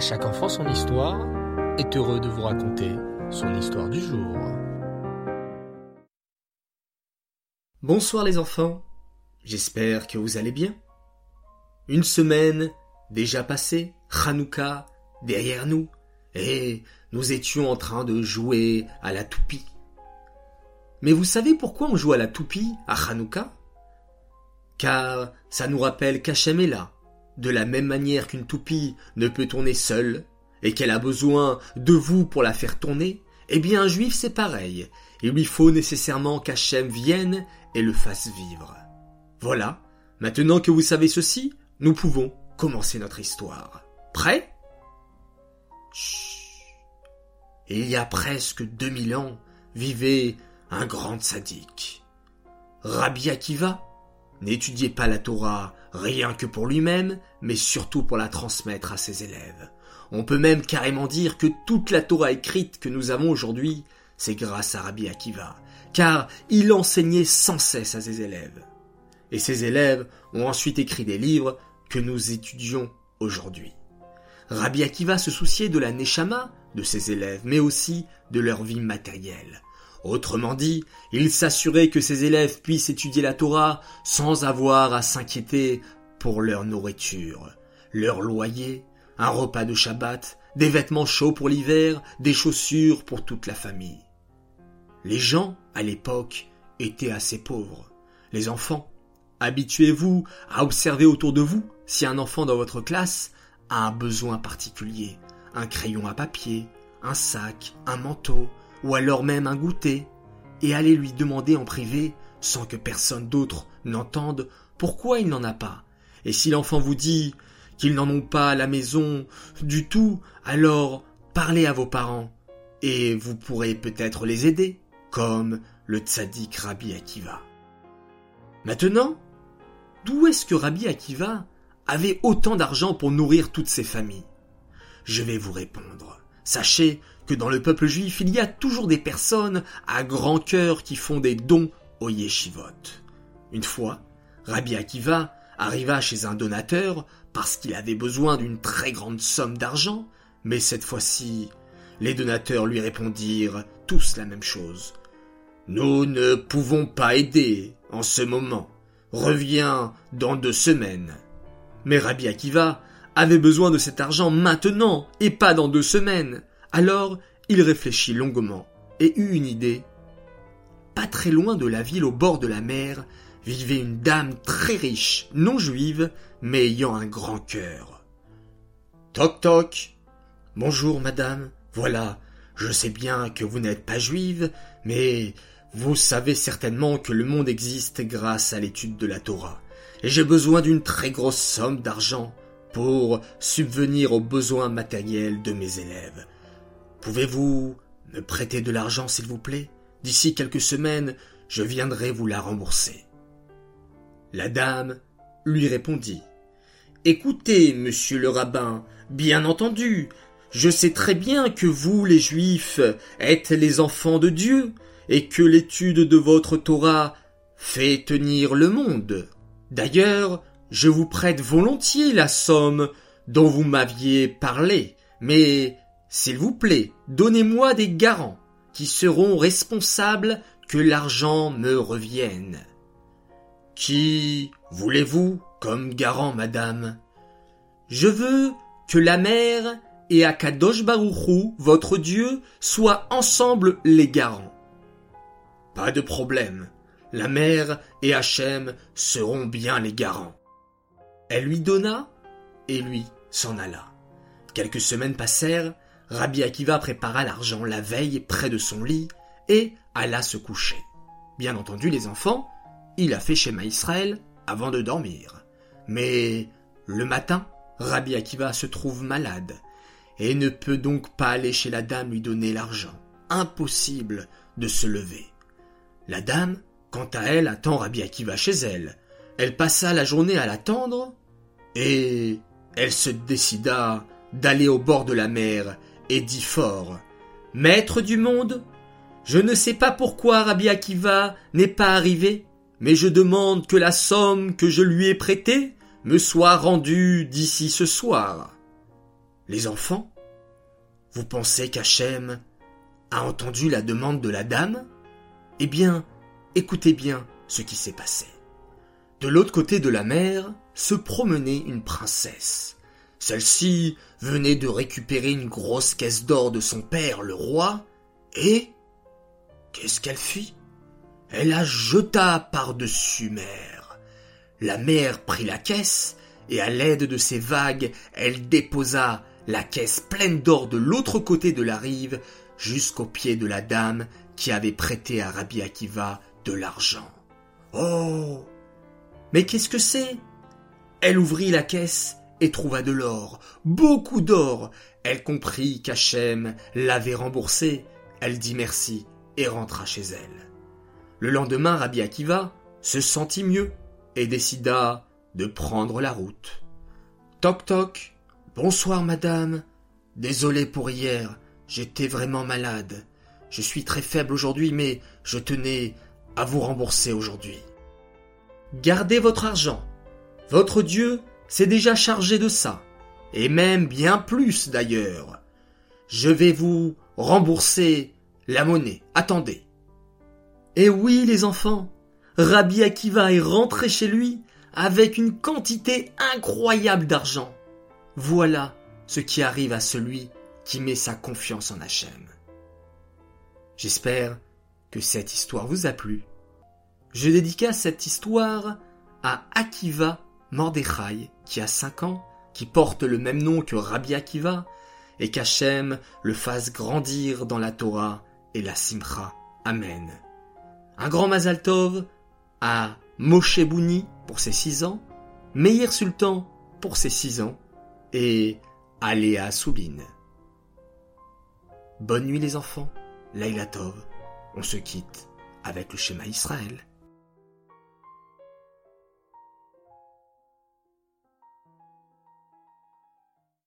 Chaque enfant son histoire est heureux de vous raconter son histoire du jour. Bonsoir les enfants, j'espère que vous allez bien. Une semaine déjà passée, Hanouka derrière nous, et nous étions en train de jouer à la toupie. Mais vous savez pourquoi on joue à la toupie à Hanouka? Car ça nous rappelle qu'Hachem est là, de la même manière qu'une toupie ne peut tourner seule, et qu'elle a besoin de vous pour la faire tourner, eh bien un juif c'est pareil, il lui faut nécessairement qu'Hachem vienne et le fasse vivre. Voilà, maintenant que vous savez ceci, nous pouvons commencer notre histoire. Prêt? Chut. Il y a presque 2000 ans vivait un grand sadique. Rabbi Akiva n'étudiait pas la Torah rien que pour lui-même, mais surtout pour la transmettre à ses élèves. On peut même carrément dire que toute la Torah écrite que nous avons aujourd'hui, c'est grâce à Rabbi Akiva, car il enseignait sans cesse à ses élèves. Et ses élèves ont ensuite écrit des livres que nous étudions aujourd'hui. Rabbi Akiva se souciait de la neshama de ses élèves, mais aussi de leur vie matérielle. Autrement dit, il s'assurait que ses élèves puissent étudier la Torah sans avoir à s'inquiéter pour leur nourriture, leur loyer, un repas de Shabbat, des vêtements chauds pour l'hiver, des chaussures pour toute la famille. Les gens, à l'époque, étaient assez pauvres. Les enfants, habituez-vous à observer autour de vous si un enfant dans votre classe a un besoin particulier, un crayon à papier, un sac, un manteau, ou alors même un goûter, et allez lui demander en privé, sans que personne d'autre n'entende, pourquoi il n'en a pas. Et si l'enfant vous dit qu'ils n'en ont pas à la maison du tout, alors parlez à vos parents, et vous pourrez peut-être les aider, comme le tzaddik Rabbi Akiva. Maintenant, d'où est-ce que Rabbi Akiva avait autant d'argent pour nourrir toutes ses familles? Je vais vous répondre. Sachez que dans le peuple juif, il y a toujours des personnes à grand cœur qui font des dons au yeshivot. Une fois, Rabbi Akiva arriva chez un donateur parce qu'il avait besoin d'une très grande somme d'argent, mais cette fois-ci, les donateurs lui répondirent tous la même chose. Nous ne pouvons pas aider en ce moment. Reviens dans deux semaines. Mais Rabbi Akiva avait besoin de cet argent maintenant et pas dans deux semaines. Alors il réfléchit longuement et eut une idée. Pas très loin de la ville au bord de la mer vivait une dame très riche, non juive, mais ayant un grand cœur. Toc toc. Bonjour madame. Voilà, je sais bien que vous n'êtes pas juive, mais vous savez certainement que le monde existe grâce à l'étude de la Torah, et j'ai besoin d'une très grosse somme d'argent pour subvenir aux besoins matériels de mes élèves. Pouvez-vous me prêter de l'argent, s'il vous plaît? D'ici quelques semaines, je viendrai vous la rembourser. La dame lui répondit. Écoutez, monsieur le rabbin, bien entendu, je sais très bien que vous, les juifs, êtes les enfants de Dieu, et que l'étude de votre Torah fait tenir le monde. D'ailleurs, je vous prête volontiers la somme dont vous m'aviez parlé, mais, s'il vous plaît, donnez-moi des garants qui seront responsables que l'argent me revienne. Qui voulez-vous comme garant, madame? Je veux que la mère et Akadosh Baruchou, votre Dieu, soient ensemble les garants. Pas de problème. La mère et Hachem seront bien les garants. Elle lui donna, et lui s'en alla. Quelques semaines passèrent, Rabbi Akiva prépara l'argent la veille près de son lit, et alla se coucher. Bien entendu, les enfants, il a fait schéma Israël avant de dormir. Mais le matin, Rabbi Akiva se trouve malade, et ne peut donc pas aller chez la dame lui donner l'argent. Impossible de se lever. La dame, quant à elle, attend Rabbi Akiva chez elle. Elle passa la journée à l'attendre, et elle se décida d'aller au bord de la mer et dit fort Maître du monde, je ne sais pas pourquoi Rabbi Akiva n'est pas arrivé, mais je demande que la somme que je lui ai prêtée me soit rendue d'ici ce soir. Les enfants Vous pensez qu'Hachem a entendu la demande de la dame? Eh bien, écoutez bien ce qui s'est passé. De l'autre côté de la mer se promenait une princesse. Celle-ci venait de récupérer une grosse caisse d'or de son père, le roi, et qu'est-ce qu'elle fit? Elle la jeta par-dessus mer. La mer prit la caisse, et à l'aide de ses vagues, elle déposa la caisse pleine d'or de l'autre côté de la rive jusqu'au pied de la dame qui avait prêté à Rabbi Akiva de l'argent. Oh Mais qu'est-ce que c'est? Elle ouvrit la caisse et trouva de l'or, beaucoup d'or. Elle comprit qu'Hachem l'avait remboursé. Elle dit merci et rentra chez elle. Le lendemain, Rabbi Akiva se sentit mieux et décida de prendre la route. Toc toc. Bonsoir madame. Désolé pour hier, j'étais vraiment malade. Je suis très faible aujourd'hui, mais je tenais à vous rembourser aujourd'hui. Gardez votre argent. Votre Dieu s'est déjà chargé de ça, et même bien plus d'ailleurs. Je vais vous rembourser la monnaie. Attendez. Et oui, les enfants, Rabbi Akiva est rentré chez lui avec une quantité incroyable d'argent. Voilà ce qui arrive à celui qui met sa confiance en Hachem. J'espère que cette histoire vous a plu. Je dédicace cette histoire à Akiva Mordechai, qui a cinq ans, qui porte le même nom que Rabbi Akiva, et qu'Hachem le fasse grandir dans la Torah et la Simcha. Amen. Un grand Mazal Tov à Moshe Bouni pour ses six ans, Meir Sultan pour ses six ans, et Aléa Soubine. Bonne nuit les enfants, Laila Tov, on se quitte avec le schéma Israël.